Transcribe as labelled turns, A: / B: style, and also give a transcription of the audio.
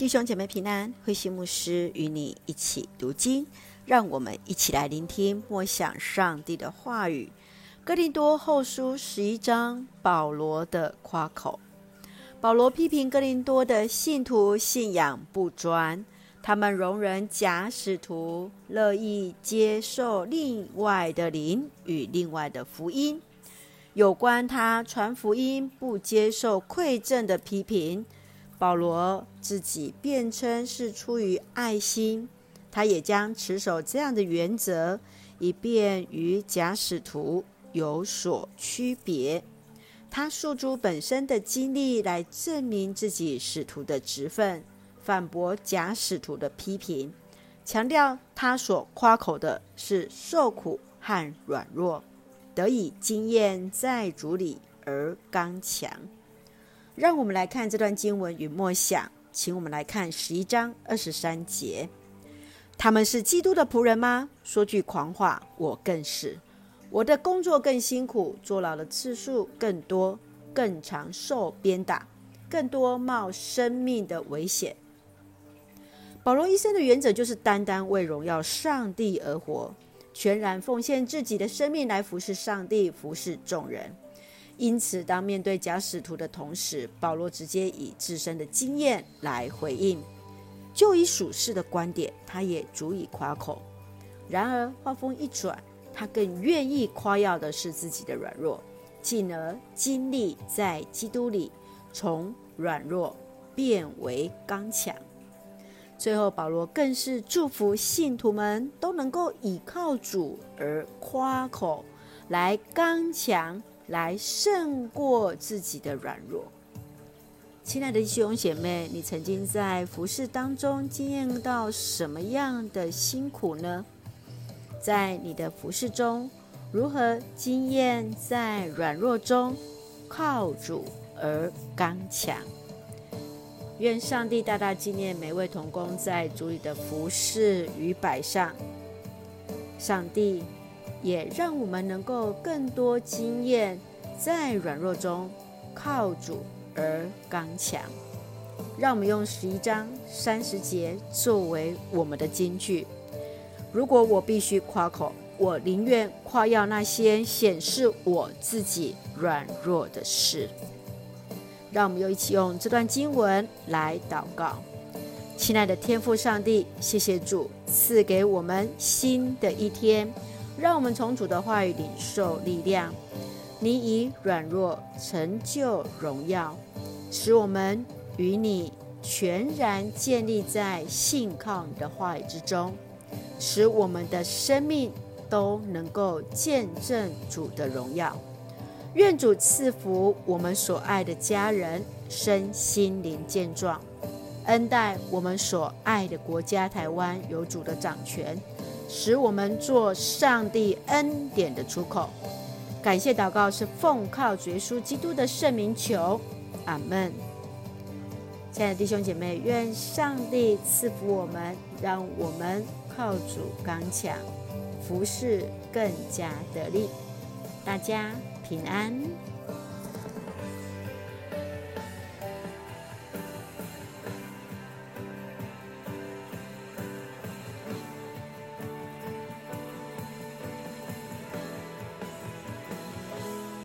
A: 弟兄姐妹平安，慧心牧师与你一起读经，让我们一起来聆听默想上帝的话语。哥林多后书十一章，保罗的夸口。保罗批评哥林多的信徒信仰不专，他们容忍假使徒，乐意接受另外的灵与另外的福音。有关他传福音不接受馈赠的批评。保罗自己辩称是出于爱心，他也将持守这样的原则，以便与假使徒有所区别。他诉诸本身的经历来证明自己使徒的职分，反驳假使徒的批评，强调他所夸口的是受苦和软弱，得以经验在主里而刚强。让我们来看这段经文与默想，请我们来看十一章二十三节。他们是基督的仆人吗？说句狂话，我更是。我的工作更辛苦，坐牢的次数更多，更常受鞭打，更多冒生命的危险。保罗一生的原则就是单单为荣耀上帝而活，全然奉献自己的生命来服侍上帝，服侍众人。因此，当面对假使徒的同时，保罗直接以自身的经验来回应。就以属世的观点，他也足以夸口。然而，话锋一转，他更愿意夸耀的是自己的软弱，进而经历在基督里从软弱变为刚强。最后，保罗更是祝福信徒们都能够倚靠主而夸口，来刚强。来胜过自己的软弱。亲爱的弟兄姐妹，你曾经在服事当中经验到什么样的辛苦呢？在你的服事中，如何经验在软弱中靠主而刚强？愿上帝大大纪念每位同工在主里的服事与摆上。上帝。也让我们能够更多经验在软弱中靠主而刚强。让我们用十一章三十节作为我们的金句。如果我必须夸口，我宁愿夸耀那些显示我自己软弱的事。让我们又一起用这段经文来祷告。亲爱的天父上帝，谢谢主赐给我们新的一天。让我们从主的话语领受力量，你以软弱成就荣耀，使我们与你全然建立在信靠你的话语之中，使我们的生命都能够见证主的荣耀。愿主赐福我们所爱的家人身心灵健壮，恩待我们所爱的国家台湾有主的掌权。使我们做上帝恩典的出口。感谢祷告是奉靠主耶稣基督的圣名求，阿门。亲爱的弟兄姐妹，愿上帝赐福我们，让我们靠主刚强，服侍更加得力。大家平安。